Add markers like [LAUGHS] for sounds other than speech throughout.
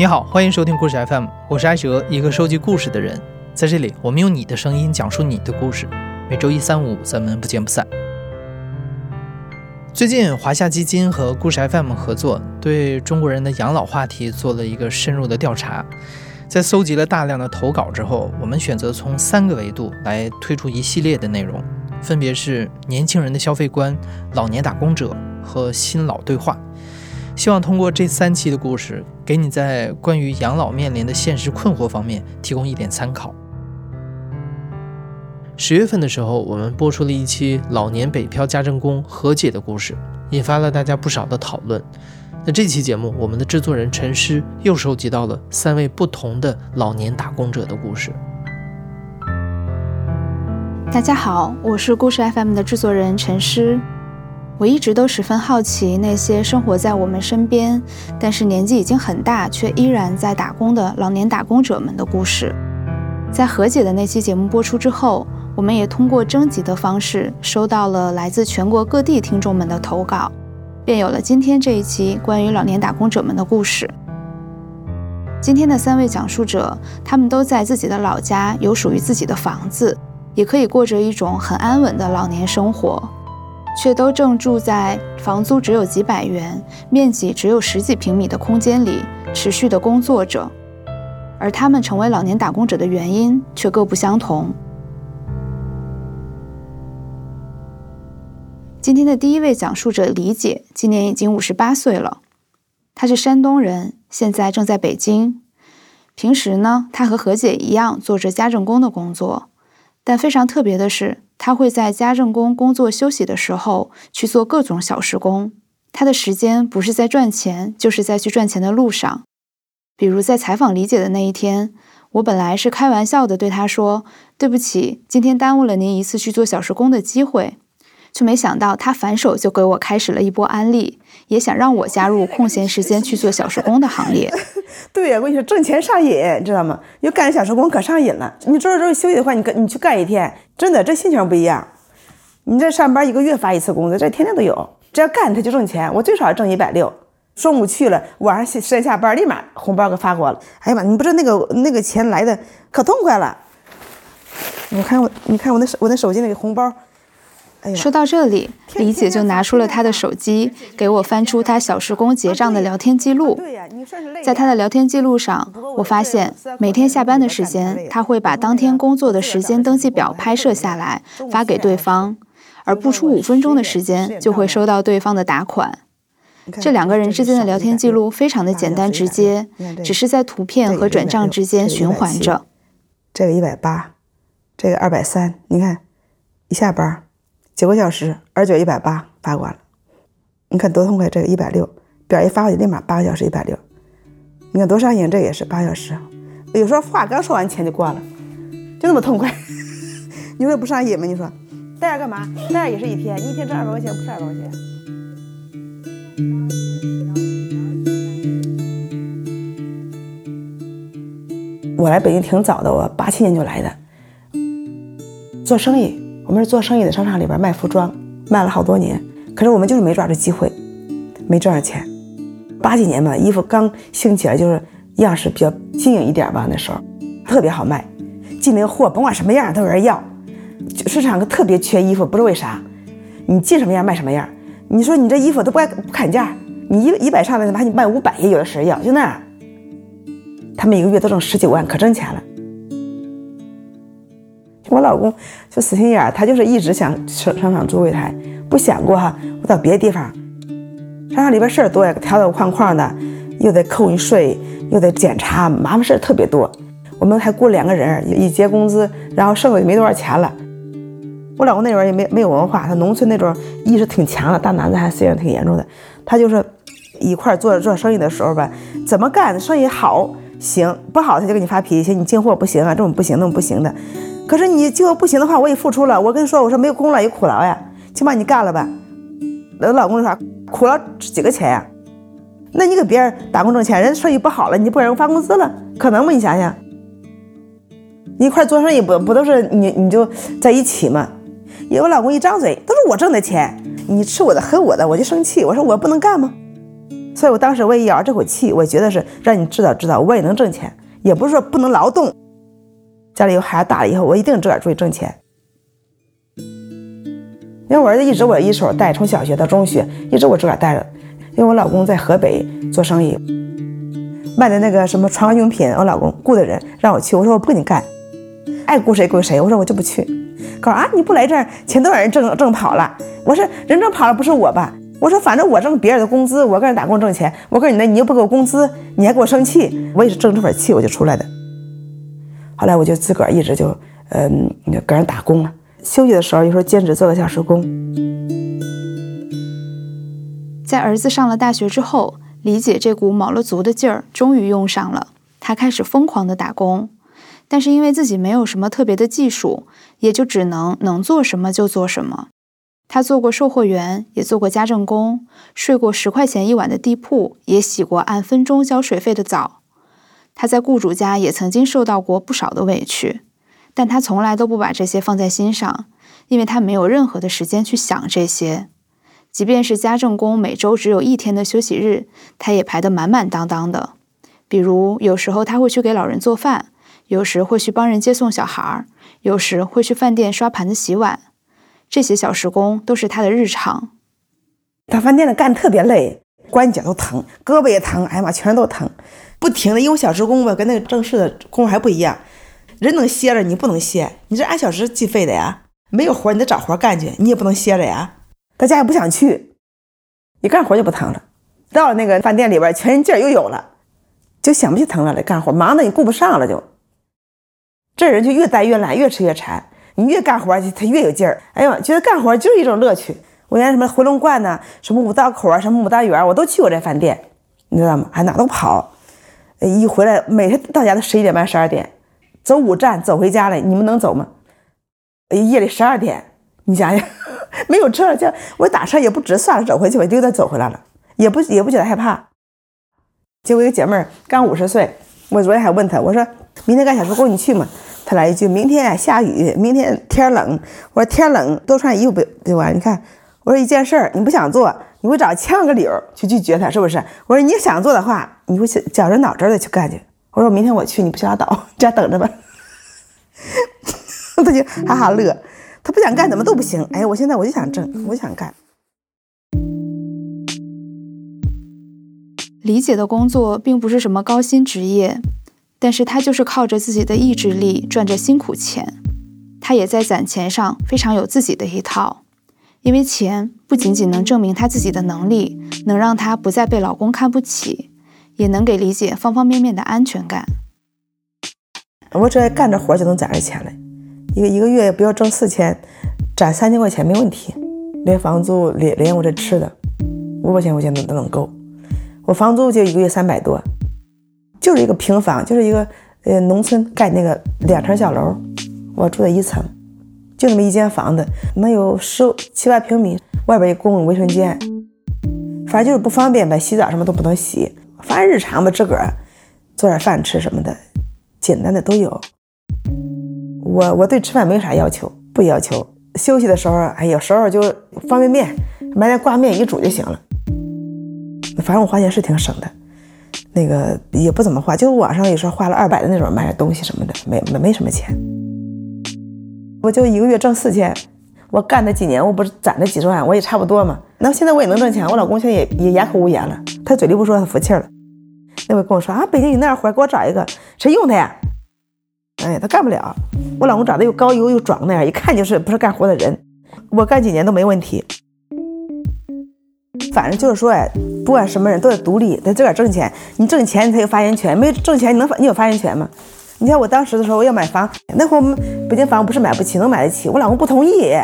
你好，欢迎收听故事 FM，我是艾哲，一个收集故事的人。在这里，我们用你的声音讲述你的故事。每周一、三、五，咱们不见不散。最近，华夏基金和故事 FM 合作，对中国人的养老话题做了一个深入的调查。在搜集了大量的投稿之后，我们选择从三个维度来推出一系列的内容，分别是年轻人的消费观、老年打工者和新老对话。希望通过这三期的故事，给你在关于养老面临的现实困惑方面提供一点参考。十月份的时候，我们播出了一期老年北漂家政工和解的故事，引发了大家不少的讨论。那这期节目，我们的制作人陈诗又收集到了三位不同的老年打工者的故事。大家好，我是故事 FM 的制作人陈诗。我一直都十分好奇那些生活在我们身边，但是年纪已经很大却依然在打工的老年打工者们的故事。在何姐的那期节目播出之后，我们也通过征集的方式收到了来自全国各地听众们的投稿，便有了今天这一期关于老年打工者们的故事。今天的三位讲述者，他们都在自己的老家有属于自己的房子，也可以过着一种很安稳的老年生活。却都正住在房租只有几百元、面积只有十几平米的空间里，持续的工作着，而他们成为老年打工者的原因却各不相同。今天的第一位讲述者李姐，今年已经五十八岁了，她是山东人，现在正在北京。平时呢，她和何姐一样做着家政工的工作，但非常特别的是。他会在家政工工作休息的时候去做各种小时工，他的时间不是在赚钱，就是在去赚钱的路上。比如在采访李姐的那一天，我本来是开玩笑的对她说：“对不起，今天耽误了您一次去做小时工的机会。”却没想到他反手就给我开始了一波安利，也想让我加入空闲时间去做小时工的行列。[LAUGHS] 对呀，我跟你说，挣钱上瘾，你知道吗？又干小时工可上瘾了。你周六周日休息的话，你跟你去干一天，真的这心情不一样。你这上班一个月发一次工资，这天天都有，只要干他就挣钱。我最少挣一百六，中午去了，晚上时间下班立马红包给发过了。哎呀妈，你不知道那个那个钱来的可痛快了。你看我，你看我那手我那手机那个红包。说到这里，李姐就拿出了她的手机，给我翻出她小时工结账的聊天记录。在她的聊天记录上，我发现每天下班的时间，她会把当天工作的时间登记表拍摄下来发给对方，而不出五分钟的时间就会收到对方的打款。这两个人之间的聊天记录非常的简单直接，只是在图片和转账之间循环着。这个一百八，这个二百三，你看，一下班。九个小时，二九一百八发过来了，你看多痛快！这个一百六，表一发过去，立马八个小时一百六，你看多上瘾！这也是八小时，有时候话刚说完，钱就挂了，就那么痛快。[LAUGHS] 你说不上瘾吗？你说，带着干嘛？带也是一天，一天挣二百块钱，不是二百块钱。我来北京挺早的，我八七年就来的，做生意。我们是做生意的，商场里边卖服装，卖了好多年。可是我们就是没抓住机会，没挣着钱。八几年吧，衣服刚兴起来，就是样式比较新颖一点吧，那时候特别好卖，进那个货甭管什么样都有人要。市场特别缺衣服，不知道为啥，你进什么样卖什么样。你说你这衣服都不爱不砍价，你一一百上来，哪怕你卖五百也有的是人要，就那样。他们一个月都挣十几万，可挣钱了。我老公就死心眼儿，他就是一直想上商场租柜台，不想过哈，我到别的地方。商场里边事儿多呀，条条框框的，又得扣你税，又得检查，麻烦事儿特别多。我们还雇两个人，一结工资，然后剩下也没多少钱了。我老公那边也没没有文化，他农村那种意识挺强的，大男子汉思想挺严重的。他就是一块做做生意的时候吧，怎么干生意好行，不好他就给你发脾气，你进货不行啊，这种不行，那种不行的。可是你就不行的话，我也付出了。我跟你说，我说没有功劳也苦劳呀，起码你干了吧。我老公说，苦劳值几个钱呀？那你给别人打工挣钱，人家生意不好了，你不给人发工资了，可能吗？你想想，一块做生意不不都是你你就在一起吗？有我老公一张嘴都是我挣的钱，你吃我的喝我的，我就生气。我说我不能干吗？所以我当时我也咬着这口气，我觉得是让你知道知道，我也能挣钱，也不是说不能劳动。家里有孩子大了以后，我一定自个儿出去挣钱。因为我儿子一直我一手带，从小学到中学，一直我自个儿带着。因为我老公在河北做生意，卖的那个什么床上用品，我老公雇的人让我去，我说我不跟你干，爱雇谁雇谁，我说我就不去。告诉啊你不来这儿，钱都让人挣挣跑了。我说人挣跑了不是我吧？我说，反正我挣别人的工资，我搁这打工挣钱。我告诉你，那你又不给我工资，你还给我生气，我也是争这份气，我就出来的。后来我就自个儿一直就，嗯，给人打工了。休息的时候，有时候兼职做个小时工。在儿子上了大学之后，李姐这股卯了足的劲儿终于用上了，她开始疯狂的打工。但是因为自己没有什么特别的技术，也就只能能做什么就做什么。她做过售货员，也做过家政工，睡过十块钱一晚的地铺，也洗过按分钟交水费的澡。他在雇主家也曾经受到过不少的委屈，但他从来都不把这些放在心上，因为他没有任何的时间去想这些。即便是家政工每周只有一天的休息日，他也排得满满当当的。比如有时候他会去给老人做饭，有时会去帮人接送小孩儿，有时会去饭店刷盘子洗碗。这些小时工都是他的日常。大饭店的干特别累，关节都疼，胳膊也疼，哎呀妈，全都疼，不停的。因为小时工吧，跟那个正式的工还不一样，人能歇着，你不能歇，你这按小时计费的呀。没有活你得找活干去，你也不能歇着呀。大家也不想去，一干活就不疼了。到那个饭店里边，全身劲儿又有了，就想不起疼了来干活，忙的你顾不上了就。这人就越待越懒，越吃越馋。你越干活，他越有劲儿。哎呦，觉得干活就是一种乐趣。我原来什么回龙观呐，什么五道口啊，什么牡丹园，我都去过这饭店，你知道吗？还哪都跑。一回来，每天到家都十一点半、十二点，走五站走回家了。你们能走吗？夜里十二点，你想想，[LAUGHS] 没有车了，叫我打车也不值，算了，走回去，我就得走回来了，也不也不觉得害怕。结果一个姐妹儿刚五十岁，我昨天还问她，我说明天干小时工，你去吗？她来一句：“明天下雨，明天天冷。”我说：“天冷多穿衣服不对吧？”你看，我说一件事儿你不想做，你会找千万个理由去拒绝他，是不是？我说你想做的话，你会绞着脑汁的去干去。我说明天我去，你不许拉倒，[LAUGHS] 这样等着吧。[LAUGHS] 他就哈哈乐，他不想干怎么都不行。哎，我现在我就想挣，我想干。李姐的工作并不是什么高薪职业。但是他就是靠着自己的意志力赚着辛苦钱，他也在攒钱上非常有自己的一套，因为钱不仅仅能证明她自己的能力，能让她不再被老公看不起，也能给李姐方方面面的安全感。我只要干着活就能攒着钱来，一个一个月不要挣四千，攒三千块钱没问题，连房租连连我这吃的，五百块钱我现在都能够，我房租就一个月三百多。就是一个平房，就是一个呃农村盖那个两层小楼，我住在一层，就那么一间房子，能有十七八平米，外边一公共卫生间，反正就是不方便呗，洗澡什么都不能洗，反正日常吧，自个儿做点饭吃什么的，简单的都有。我我对吃饭没啥要求，不要求。休息的时候，哎，有时候就方便面买点挂面一煮就行了，反正我花钱是挺省的。那个也不怎么花，就网上有时候花了二百的那种买点东西什么的，没没没什么钱。我就一个月挣四千，我干那几年，我不是攒了几十万，我也差不多嘛。那现在我也能挣钱，我老公现在也也哑口无言了，他嘴里不说，他服气了。那回跟我说啊，北京有那样活，给我找一个，谁用他呀？哎，他干不了。我老公长得又高又又壮那样，一看就是不是干活的人。我干几年都没问题。反正就是说，哎，不管什么人都得独立，得自个儿挣钱。你挣钱，你才有发言权。没挣钱，你能你有发言权吗？你看我当时的时候，我要买房，那会儿我们北京房不是买不起，能买得起。我老公不同意。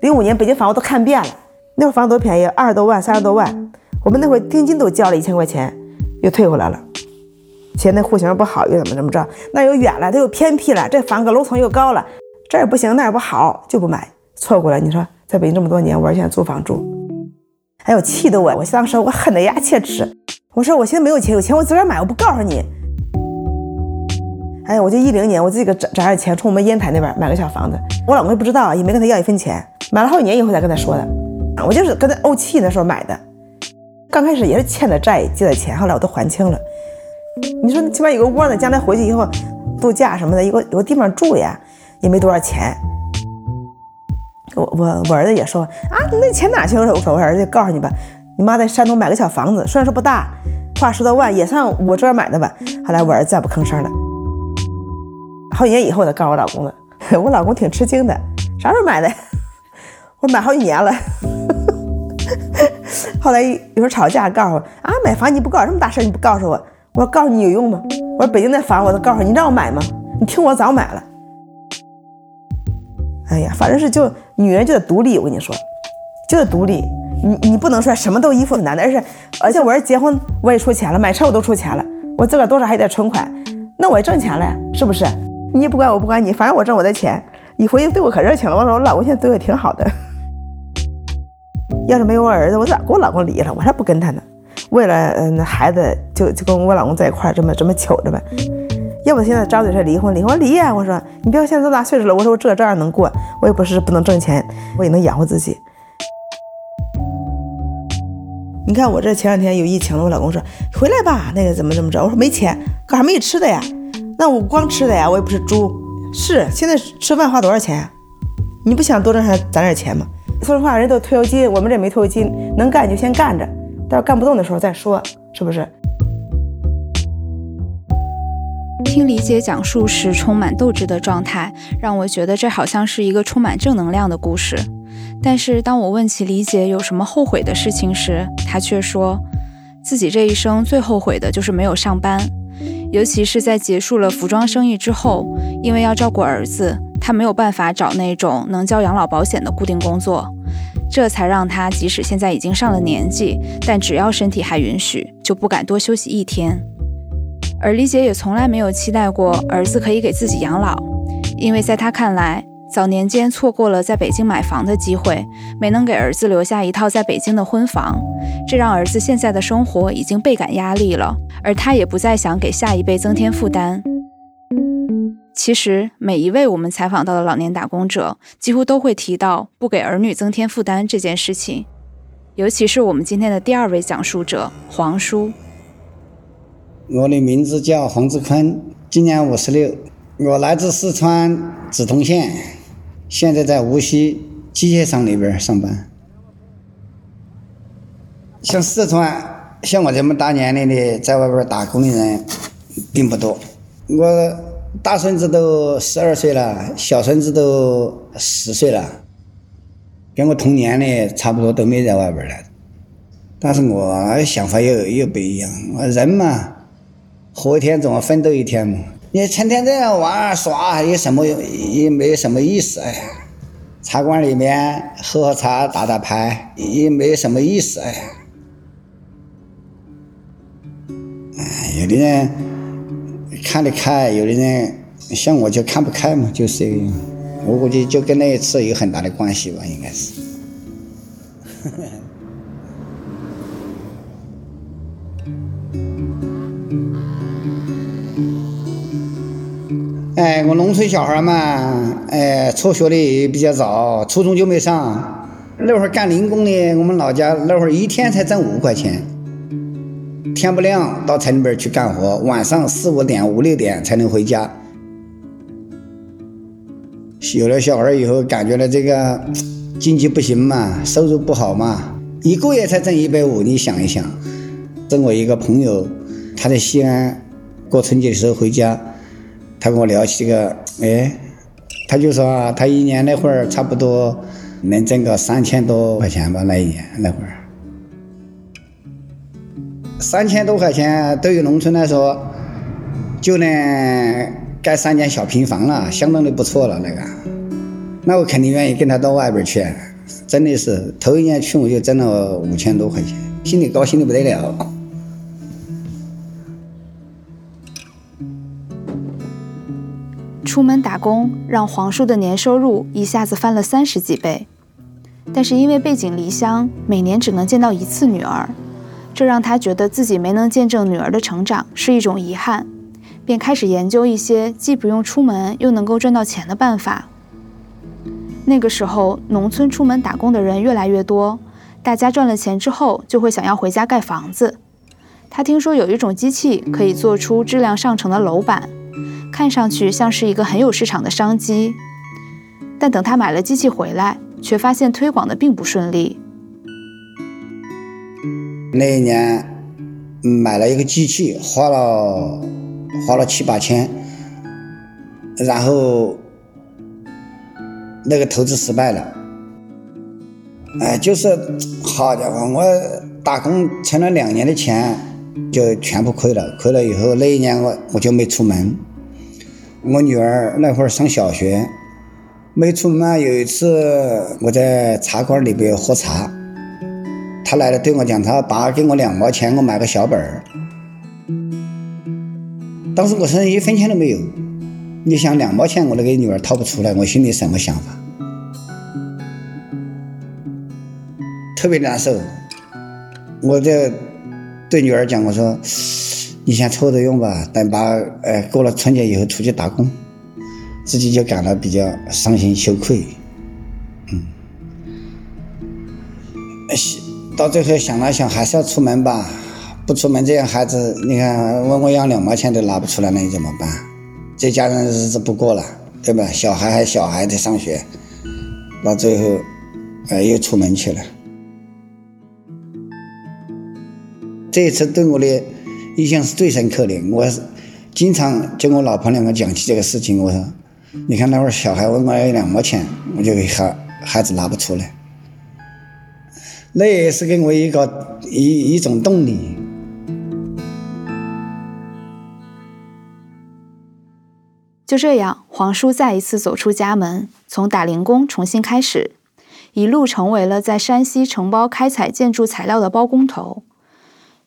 零五年北京房我都看遍了，那会儿房多便宜，二十多万、三十多万。我们那会儿定金都交了一千块钱，又退回来了。嫌那户型不好，又怎么怎么着？那又远了，它又偏僻了，这房个楼层又高了，这儿也不行，那儿不好，就不买，错过了。你说在北京这么多年，我现在租房住。哎呦，气得我！我当时我恨得牙切齿。我说我现在没有钱，有钱我自个儿买，我不告诉你。哎，我就一零年我自己个攒攒点钱，从我们烟台那边买个小房子。我老公也不知道，也没跟他要一分钱。买了好几年以后才跟他说的。我就是跟他怄气那时候买的。刚开始也是欠的债，借的钱，后来我都还清了。你说起码有个窝呢，将来回去以后度假什么的，有个有个地方住呀，也没多少钱。我我我儿子也说啊，那钱哪去了？我说我儿子告诉你吧，你妈在山东买个小房子，虽然说不大，花十多万，也算我这儿买的吧。后来我儿子再不吭声了。好几年以后，我才告诉我老公的，[LAUGHS] 我老公挺吃惊的，啥时候买的？[LAUGHS] 我买好几年了。[LAUGHS] 后来有时候吵架，告诉我啊，买房你不搞这么大事，你不告诉我？我说告诉你有用吗？我说北京那房我都告诉你，你让我买吗？你听我早买了。哎呀，反正是就女人就得独立，我跟你说，就得独立。你你不能说什么都依附男的，而且而且我儿结婚我也出钱了，买车我都出钱了，我自个儿多少还有点存款，那我也挣钱了呀，是不是？你也不管我不管你，反正我挣我的钱。你回去对我可热情了，我说我老公现在对我挺好的。要是没有我儿子，我咋跟我老公离了？我才不跟他呢。为了嗯孩子，就就跟我老公在一块儿这么这么求着呗。要不现在张嘴说离婚，离婚离呀！我说你不要现在这么大岁数了，我说我这照样能过，我也不是不能挣钱，我也能养活自己。你看我这前两天有疫情了，我老公说回来吧，那个怎么怎么着？我说没钱，可还没吃的呀。那我光吃的呀，我也不是猪。是现在吃饭花多少钱呀？你不想多挣点攒点钱吗？说实话，人都退休金，我们这没退休金，能干就先干着，到时候干不动的时候再说，是不是？听李姐讲述时充满斗志的状态，让我觉得这好像是一个充满正能量的故事。但是当我问起李姐有什么后悔的事情时，她却说自己这一生最后悔的就是没有上班，尤其是在结束了服装生意之后，因为要照顾儿子，他没有办法找那种能交养老保险的固定工作，这才让他即使现在已经上了年纪，但只要身体还允许，就不敢多休息一天。而李姐也从来没有期待过儿子可以给自己养老，因为在她看来，早年间错过了在北京买房的机会，没能给儿子留下一套在北京的婚房，这让儿子现在的生活已经倍感压力了，而他也不再想给下一辈增添负担。其实，每一位我们采访到的老年打工者，几乎都会提到不给儿女增添负担这件事情，尤其是我们今天的第二位讲述者黄叔。我的名字叫黄志坤，今年五十六，我来自四川梓潼县，现在在无锡机械厂里边上班。像四川，像我这么大年龄的在外边打工的人并不多。我大孙子都十二岁了，小孙子都十岁了，跟我同年的差不多都没在外边了。但是我想法又又不一样，我人嘛。活一天总要奋斗一天嘛！你成天这样玩耍，有什么也没什么意思哎。茶馆里面喝喝茶、打打牌，也没什么意思哎。哎，有的人看得开，有的人像我就看不开嘛，就是。我估计就跟那一次有很大的关系吧，应该是。[LAUGHS] 哎，我农村小孩嘛，哎，辍学的也比较早，初中就没上。那会儿干零工的，我们老家那会儿一天才挣五块钱，天不亮到城里边去干活，晚上四五点、五六点才能回家。有了小孩以后，感觉到这个经济不行嘛，收入不好嘛，一个月才挣一百五，你想一想。跟我一个朋友，他在西安过春节的时候回家。他跟我聊起个，哎，他就说啊，他一年那会儿差不多能挣个三千多块钱吧，那一年那会儿，三千多块钱对于农村来说，就能盖三间小平房了，相当的不错了那个。那我肯定愿意跟他到外边去，真的是头一年去我就挣了五千多块钱，心里高兴的不得了。出门打工让黄叔的年收入一下子翻了三十几倍，但是因为背井离乡，每年只能见到一次女儿，这让他觉得自己没能见证女儿的成长是一种遗憾，便开始研究一些既不用出门又能够赚到钱的办法。那个时候，农村出门打工的人越来越多，大家赚了钱之后就会想要回家盖房子。他听说有一种机器可以做出质量上乘的楼板，看上去像是一个很有市场的商机。但等他买了机器回来，却发现推广的并不顺利。那一年买了一个机器，花了花了七八千，然后那个投资失败了。哎，就是好家伙，我打工存了两年的钱就全部亏了。亏了以后，那一年我我就没出门。我女儿那会儿上小学。没出门有一次我在茶馆里边喝茶，他来了对我讲，他爸给我两毛钱，我买个小本儿。当时我身上一分钱都没有，你想两毛钱我都给女儿掏不出来，我心里什么想法？特别难受。我就对女儿讲，我说你先凑着用吧，等把呃过了春节以后出去打工。自己就感到比较伤心羞愧，嗯，到最后想了想，还是要出门吧。不出门，这样孩子，你看问我要两毛钱都拿不出来，那你怎么办？这家人日子不过了，对吧？小孩还小孩在上学，到最后，呃，又出门去了。这一次对我的印象是最深刻的。我经常跟我老婆两个讲起这个事情，我说。你看那会儿小孩问我要两毛钱，我就给孩孩子拿不出来，那也是给我一个一一种动力。就这样，黄叔再一次走出家门，从打零工重新开始，一路成为了在山西承包开采建筑材料的包工头，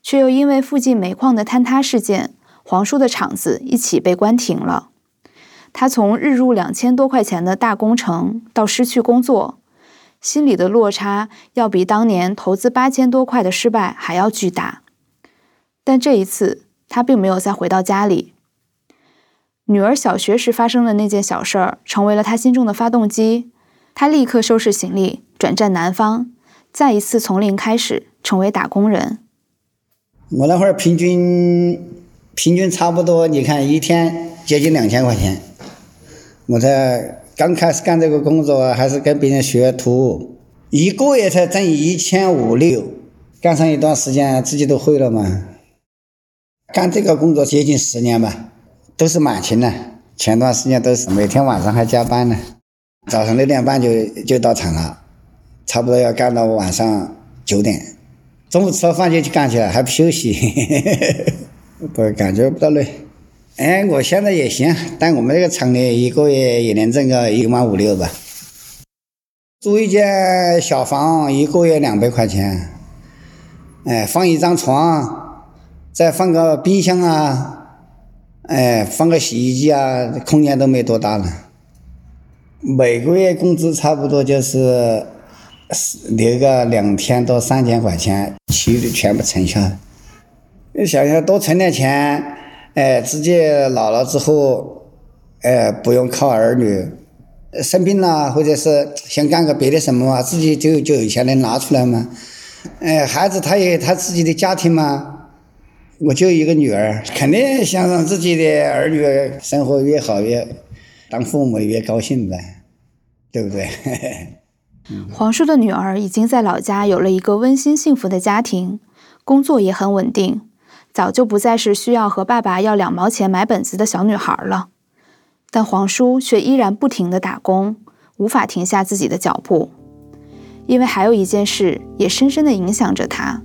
却又因为附近煤矿的坍塌事件，黄叔的厂子一起被关停了。他从日入两千多块钱的大工程到失去工作，心里的落差要比当年投资八千多块的失败还要巨大。但这一次，他并没有再回到家里。女儿小学时发生的那件小事儿，成为了他心中的发动机。他立刻收拾行李，转战南方，再一次从零开始，成为打工人。我那会儿平均平均差不多，你看一天接近两千块钱。我在刚开始干这个工作，还是跟别人学徒，一个月才挣一千五六，干上一段时间，自己都会了嘛。干这个工作接近十年吧，都是满勤的。前段时间都是每天晚上还加班呢，早上六点半就就到厂了，差不多要干到晚上九点，中午吃了饭就去干去了，还不休息，[LAUGHS] 不感觉不到累。哎，我现在也行，但我们这个厂里一个月也能挣个一万五六吧。租一间小房，一个月两百块钱。哎，放一张床，再放个冰箱啊，哎，放个洗衣机啊，空间都没多大了。每个月工资差不多就是留个两千到三千块钱，其余的全部存下。你想想，多存点钱。哎，自己老了之后，哎，不用靠儿女，生病了或者是想干个别的什么嘛，自己就就有钱能拿出来嘛。哎，孩子他也他自己的家庭嘛，我就一个女儿，肯定想让自己的儿女生活越好越，当父母越高兴呗，对不对？[LAUGHS] 黄叔的女儿已经在老家有了一个温馨幸福的家庭，工作也很稳定。早就不再是需要和爸爸要两毛钱买本子的小女孩了，但黄叔却依然不停的打工，无法停下自己的脚步，因为还有一件事也深深的影响着他。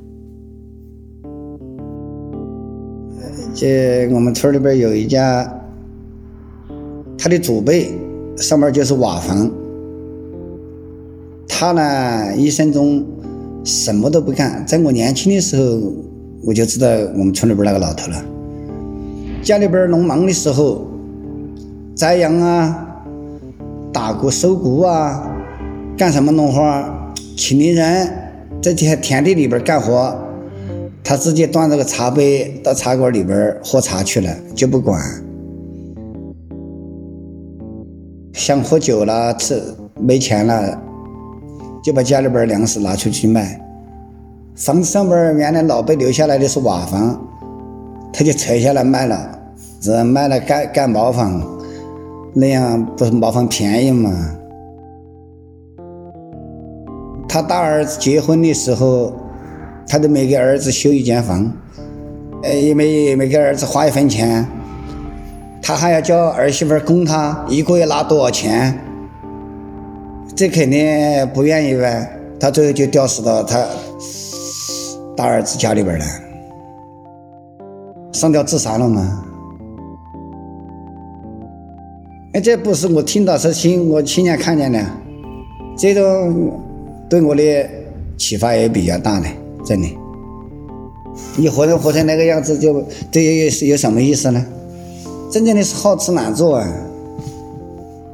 这我们村里边有一家，他的祖辈上面就是瓦房，他呢一生中什么都不干，在我年轻的时候。我就知道我们村里边那个老头了。家里边农忙的时候，栽秧啊、打谷、收谷啊，干什么农活，请的人在田田地里边干活，他直接端着个茶杯到茶馆里边喝茶去了，就不管。想喝酒了，吃没钱了，就把家里边粮食拿出去卖，房子上边原来老辈留下来的是瓦房，他就拆下来卖了，这卖了盖盖茅房，那样不是茅房便宜吗？他大儿子结婚的时候，他都没给儿子修一间房，呃，也没也没给儿子花一分钱，他还要叫儿媳妇供他一个月拿多少钱，这肯定不愿意呗。他最后就吊死到他大儿子家里边了，上吊自杀了吗？哎，这不是我听到，是亲我亲眼看见的，这种对我的启发也比较大呢，真的。你活成活成那个样子，就这有有什么意思呢？真正的是好吃懒做啊。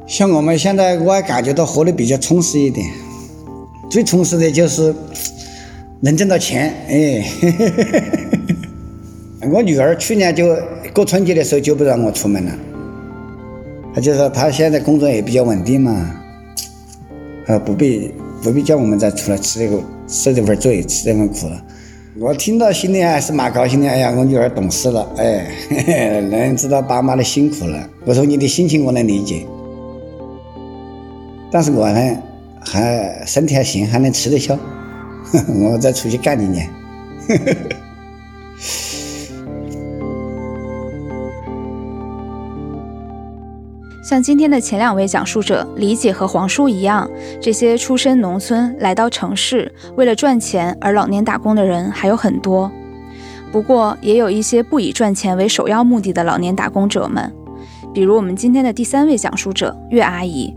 像我们现在，我还感觉到活得比较充实一点。最充实的就是能挣到钱，哎，[LAUGHS] 我女儿去年就过春节的时候就不让我出门了，她就说她现在工作也比较稳定嘛，呃，不必不必叫我们再出来吃这个受这份罪，吃这份苦了。我听到心里还是蛮高兴的，哎呀，我女儿懂事了，哎，[LAUGHS] 能知道爸妈的辛苦了。我说你的心情我能理解，但是我呢？还身体还行，还能吃得消，[LAUGHS] 我再出去干几年。[LAUGHS] 像今天的前两位讲述者李姐和黄叔一样，这些出身农村来到城市为了赚钱而老年打工的人还有很多。不过，也有一些不以赚钱为首要目的的老年打工者们，比如我们今天的第三位讲述者岳阿姨。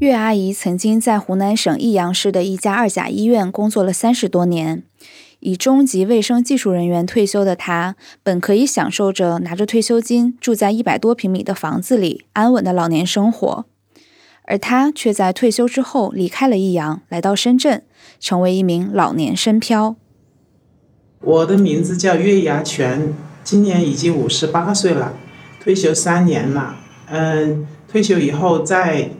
岳阿姨曾经在湖南省益阳市的一家二甲医院工作了三十多年，以中级卫生技术人员退休的她，本可以享受着拿着退休金住在一百多平米的房子里安稳的老年生活，而她却在退休之后离开了益阳，来到深圳，成为一名老年深漂。我的名字叫岳牙全，今年已经五十八岁了，退休三年了。嗯，退休以后在。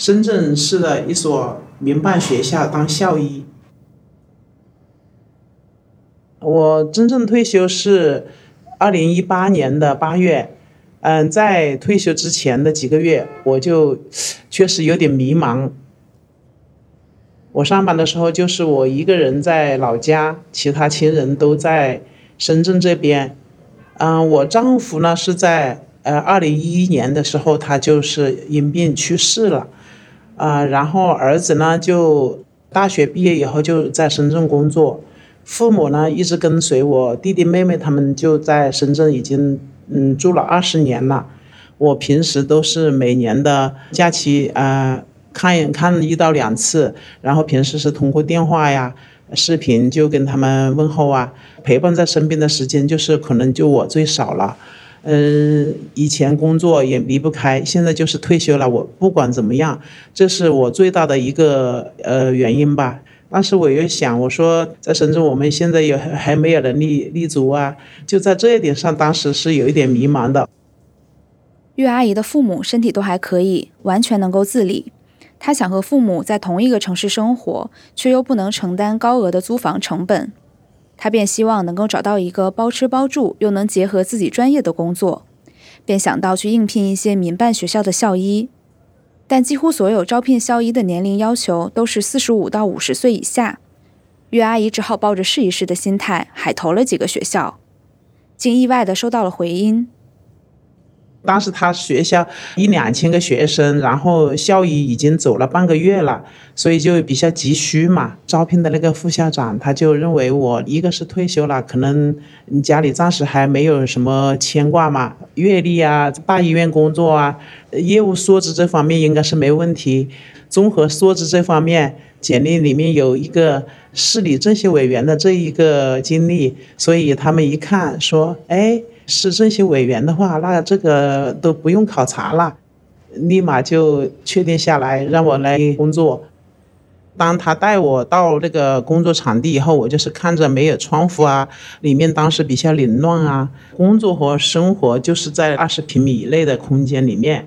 深圳市的一所民办学校当校医。我真正退休是二零一八年的八月，嗯，在退休之前的几个月，我就确实有点迷茫。我上班的时候就是我一个人在老家，其他亲人都在深圳这边。嗯，我丈夫呢是在呃二零一一年的时候，他就是因病去世了。啊，然后儿子呢就大学毕业以后就在深圳工作，父母呢一直跟随我弟弟妹妹他们就在深圳已经嗯住了二十年了。我平时都是每年的假期啊看一看一到两次，然后平时是通过电话呀、视频就跟他们问候啊，陪伴在身边的时间就是可能就我最少了。嗯，以前工作也离不开，现在就是退休了。我不管怎么样，这是我最大的一个呃原因吧。但是我又想，我说在深圳，我们现在也还没有能力立足啊。就在这一点上，当时是有一点迷茫的。岳阿姨的父母身体都还可以，完全能够自理。她想和父母在同一个城市生活，却又不能承担高额的租房成本。他便希望能够找到一个包吃包住又能结合自己专业的工作，便想到去应聘一些民办学校的校医，但几乎所有招聘校医的年龄要求都是四十五到五十岁以下。岳阿姨只好抱着试一试的心态，海投了几个学校，竟意外的收到了回音。当时他学校一两千个学生，然后校医已经走了半个月了，所以就比较急需嘛。招聘的那个副校长他就认为我一个是退休了，可能你家里暂时还没有什么牵挂嘛，阅历啊，大医院工作啊，业务素质这方面应该是没问题。综合素质这方面，简历里面有一个市里政协委员的这一个经历，所以他们一看说，哎。是政协委员的话，那这个都不用考察了，立马就确定下来让我来工作。当他带我到那个工作场地以后，我就是看着没有窗户啊，里面当时比较凌乱啊，工作和生活就是在二十平米以内的空间里面。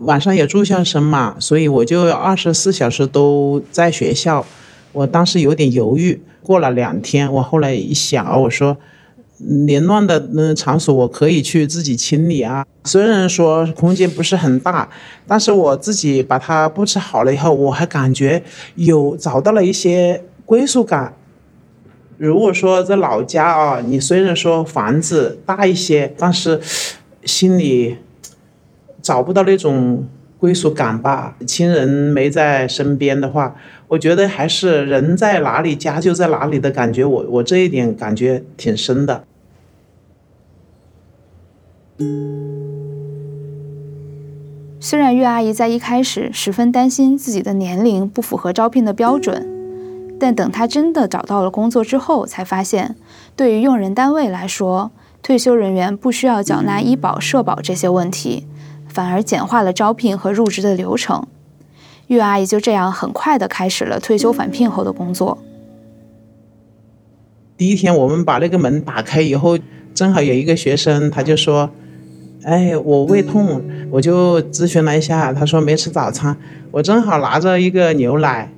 晚上有住校生嘛，所以我就二十四小时都在学校。我当时有点犹豫，过了两天，我后来一想，我说。连乱的那场所，我可以去自己清理啊。虽然说空间不是很大，但是我自己把它布置好了以后，我还感觉有找到了一些归属感。如果说在老家啊，你虽然说房子大一些，但是心里找不到那种归属感吧。亲人没在身边的话，我觉得还是人在哪里，家就在哪里的感觉。我我这一点感觉挺深的。虽然岳阿姨在一开始十分担心自己的年龄不符合招聘的标准，但等她真的找到了工作之后，才发现，对于用人单位来说，退休人员不需要缴纳医保、社保这些问题，反而简化了招聘和入职的流程。岳阿姨就这样很快的开始了退休返聘后的工作。第一天我们把那个门打开以后，正好有一个学生，他就说。哎，我胃痛，我就咨询了一下，他说没吃早餐，我正好拿着一个牛奶，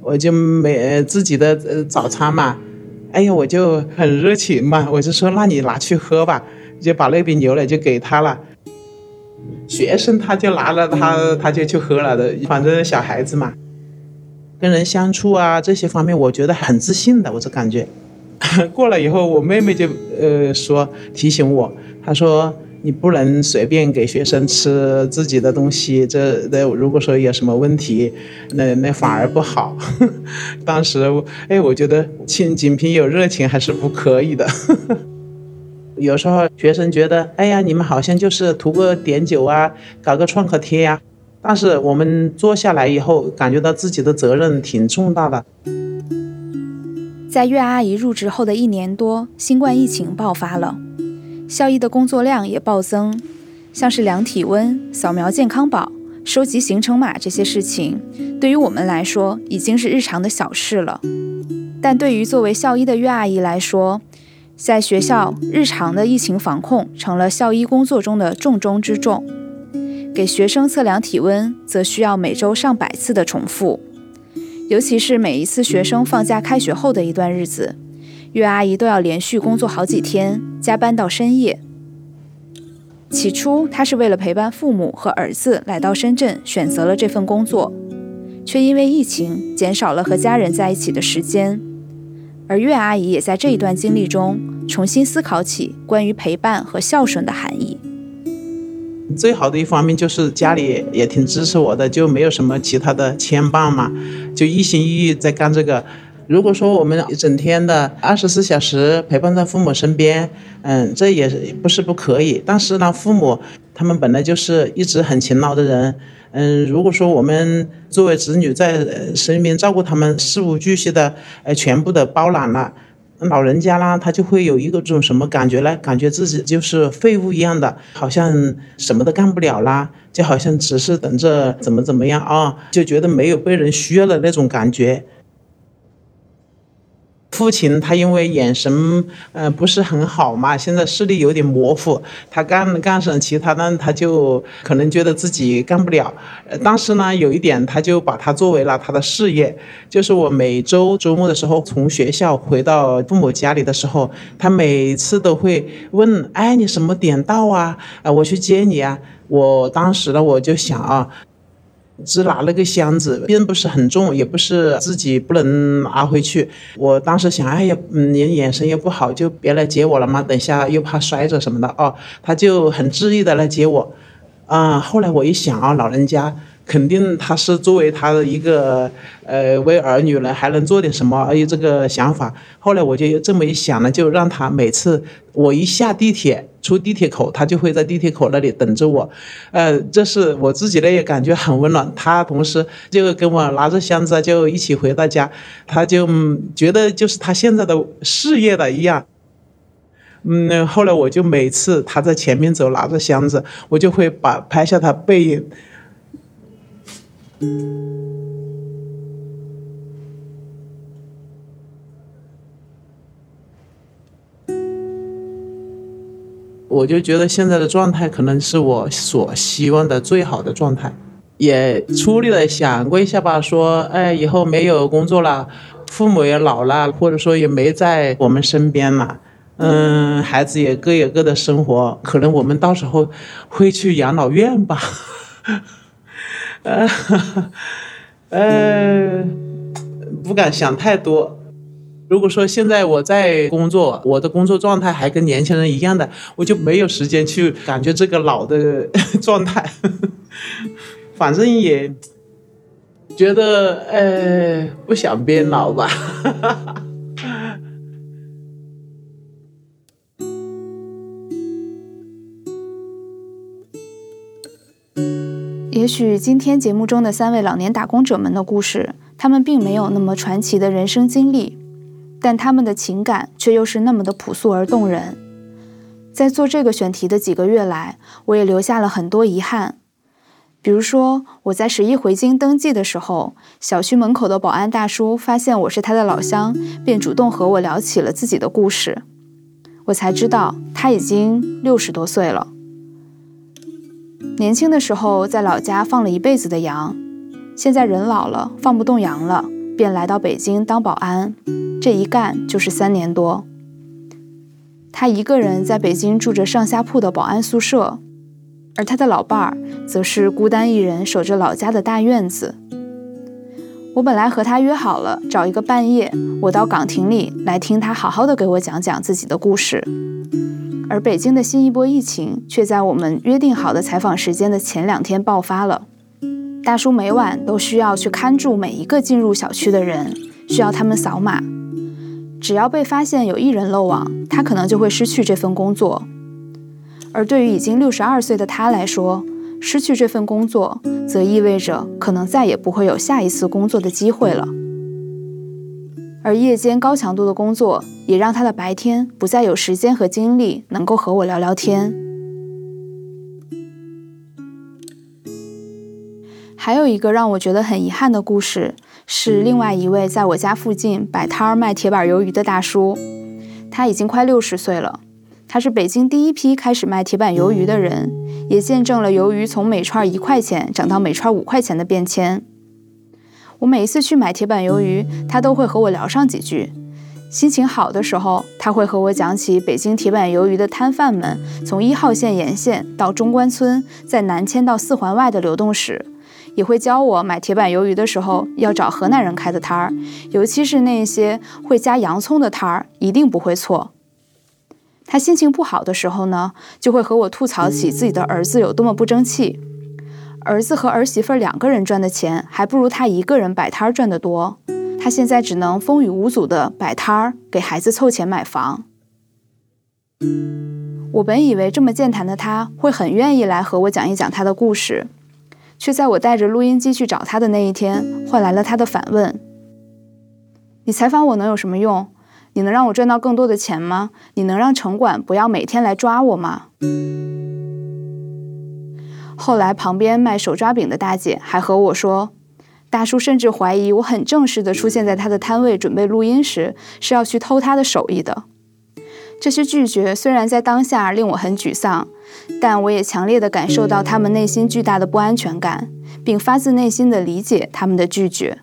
我就没自己的呃早餐嘛，哎呀，我就很热情嘛，我就说那你拿去喝吧，就把那瓶牛奶就给他了。学生他就拿了他他就去喝了的，反正小孩子嘛，跟人相处啊这些方面，我觉得很自信的，我就感觉。[LAUGHS] 过了以后，我妹妹就呃说提醒我，她说。你不能随便给学生吃自己的东西，这这如果说有什么问题，那那反而不好。[LAUGHS] 当时，哎，我觉得仅仅凭有热情还是不可以的。有时候学生觉得，哎呀，你们好像就是图个碘酒啊，搞个创可贴呀。但是我们做下来以后，感觉到自己的责任挺重大的。在岳阿姨入职后的一年多，新冠疫情爆发了。校医的工作量也暴增，像是量体温、扫描健康宝、收集行程码这些事情，对于我们来说已经是日常的小事了。但对于作为校医的岳阿姨来说，在学校日常的疫情防控成了校医工作中的重中之重。给学生测量体温，则需要每周上百次的重复，尤其是每一次学生放假开学后的一段日子。岳阿姨都要连续工作好几天，加班到深夜。起初，她是为了陪伴父母和儿子来到深圳，选择了这份工作，却因为疫情减少了和家人在一起的时间。而岳阿姨也在这一段经历中重新思考起关于陪伴和孝顺的含义。最好的一方面就是家里也挺支持我的，就没有什么其他的牵绊嘛，就一心一意在干这个。如果说我们一整天的二十四小时陪伴在父母身边，嗯，这也不是不可以。但是呢，父母他们本来就是一直很勤劳的人，嗯，如果说我们作为子女在身边照顾他们，事无巨细的，呃，全部的包揽了，老人家啦，他就会有一个这种什么感觉呢？感觉自己就是废物一样的，好像什么都干不了啦，就好像只是等着怎么怎么样啊，就觉得没有被人需要的那种感觉。父亲他因为眼神呃不是很好嘛，现在视力有点模糊，他干干上其他呢，他就可能觉得自己干不了。呃，当时呢有一点，他就把它作为了他的事业，就是我每周周末的时候从学校回到父母家里的时候，他每次都会问，哎，你什么点到啊？啊，我去接你啊。我当时呢我就想啊。只拿了个箱子，并不是很重，也不是自己不能拿回去。我当时想，哎呀，你眼神又不好，就别来接我了嘛，等下又怕摔着什么的哦。他就很执意的来接我，啊，后来我一想啊，老人家。肯定他是作为他的一个呃为儿女呢，还能做点什么？有这个想法。后来我就这么一想呢，就让他每次我一下地铁出地铁口，他就会在地铁口那里等着我。呃，这是我自己呢也感觉很温暖。他同时就跟我拿着箱子就一起回到家，他就觉得就是他现在的事业的一样。嗯，后来我就每次他在前面走拿着箱子，我就会把拍下他背影。我就觉得现在的状态可能是我所希望的最好的状态。也粗略的想过一下吧，说，哎，以后没有工作了，父母也老了，或者说也没在我们身边了，嗯，孩子也各有各的生活，可能我们到时候会去养老院吧。[LAUGHS] 呃，呃，不敢想太多。如果说现在我在工作，我的工作状态还跟年轻人一样的，我就没有时间去感觉这个老的 [LAUGHS] 状态。[LAUGHS] 反正也觉得，呃，不想变老吧。也许今天节目中的三位老年打工者们的故事，他们并没有那么传奇的人生经历，但他们的情感却又是那么的朴素而动人。在做这个选题的几个月来，我也留下了很多遗憾。比如说，我在十一回京登记的时候，小区门口的保安大叔发现我是他的老乡，便主动和我聊起了自己的故事。我才知道他已经六十多岁了。年轻的时候在老家放了一辈子的羊，现在人老了放不动羊了，便来到北京当保安，这一干就是三年多。他一个人在北京住着上下铺的保安宿舍。而他的老伴儿则是孤单一人守着老家的大院子。我本来和他约好了找一个半夜，我到岗亭里来听他好好的给我讲讲自己的故事。而北京的新一波疫情却在我们约定好的采访时间的前两天爆发了。大叔每晚都需要去看住每一个进入小区的人，需要他们扫码。只要被发现有一人漏网，他可能就会失去这份工作。而对于已经六十二岁的他来说，失去这份工作，则意味着可能再也不会有下一次工作的机会了。而夜间高强度的工作，也让他的白天不再有时间和精力能够和我聊聊天。还有一个让我觉得很遗憾的故事，是另外一位在我家附近摆摊儿卖铁板鱿鱼的大叔，他已经快六十岁了。他是北京第一批开始卖铁板鱿鱼的人，也见证了鱿鱼从每串一块钱涨到每串五块钱的变迁。我每一次去买铁板鱿鱼，他都会和我聊上几句。心情好的时候，他会和我讲起北京铁板鱿鱼的摊贩们从一号线沿线到中关村，再南迁到四环外的流动史，也会教我买铁板鱿鱼的时候要找河南人开的摊儿，尤其是那些会加洋葱的摊儿，一定不会错。他心情不好的时候呢，就会和我吐槽起自己的儿子有多么不争气。儿子和儿媳妇两个人赚的钱，还不如他一个人摆摊赚得多。他现在只能风雨无阻的摆摊儿，给孩子凑钱买房。我本以为这么健谈的他会很愿意来和我讲一讲他的故事，却在我带着录音机去找他的那一天，换来了他的反问：“你采访我能有什么用？”你能让我赚到更多的钱吗？你能让城管不要每天来抓我吗？后来，旁边卖手抓饼的大姐还和我说，大叔甚至怀疑我很正式的出现在他的摊位准备录音时，是要去偷他的手艺的。这些拒绝虽然在当下令我很沮丧，但我也强烈的感受到他们内心巨大的不安全感，并发自内心的理解他们的拒绝。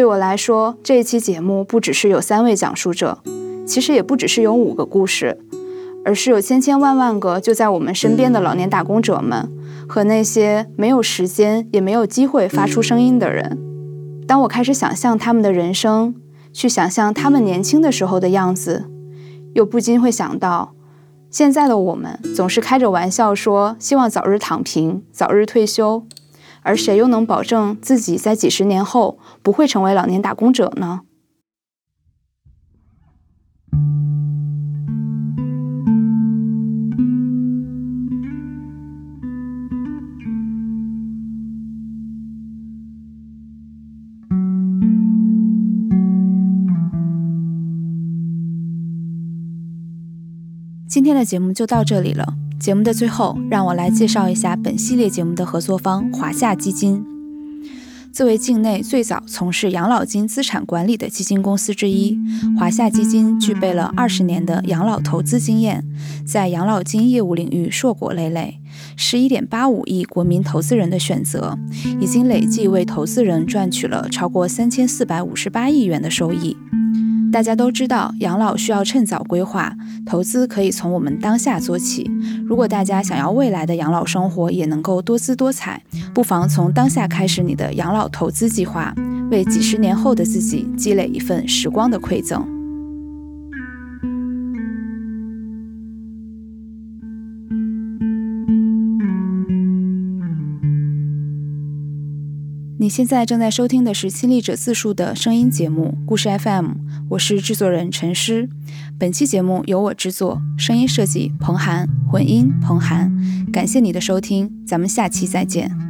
对我来说，这一期节目不只是有三位讲述者，其实也不只是有五个故事，而是有千千万万个就在我们身边的老年打工者们和那些没有时间也没有机会发出声音的人。当我开始想象他们的人生，去想象他们年轻的时候的样子，又不禁会想到，现在的我们总是开着玩笑说希望早日躺平、早日退休。而谁又能保证自己在几十年后不会成为老年打工者呢？今天的节目就到这里了。节目的最后，让我来介绍一下本系列节目的合作方——华夏基金。作为境内最早从事养老金资产管理的基金公司之一，华夏基金具备了二十年的养老投资经验，在养老金业务领域硕果累累，十一点八五亿国民投资人的选择，已经累计为投资人赚取了超过三千四百五十八亿元的收益。大家都知道，养老需要趁早规划，投资可以从我们当下做起。如果大家想要未来的养老生活也能够多姿多彩，不妨从当下开始你的养老投资计划，为几十年后的自己积累一份时光的馈赠。你现在正在收听的是亲历者自述的声音节目《故事 FM》，我是制作人陈诗。本期节目由我制作，声音设计彭涵，混音彭涵。感谢你的收听，咱们下期再见。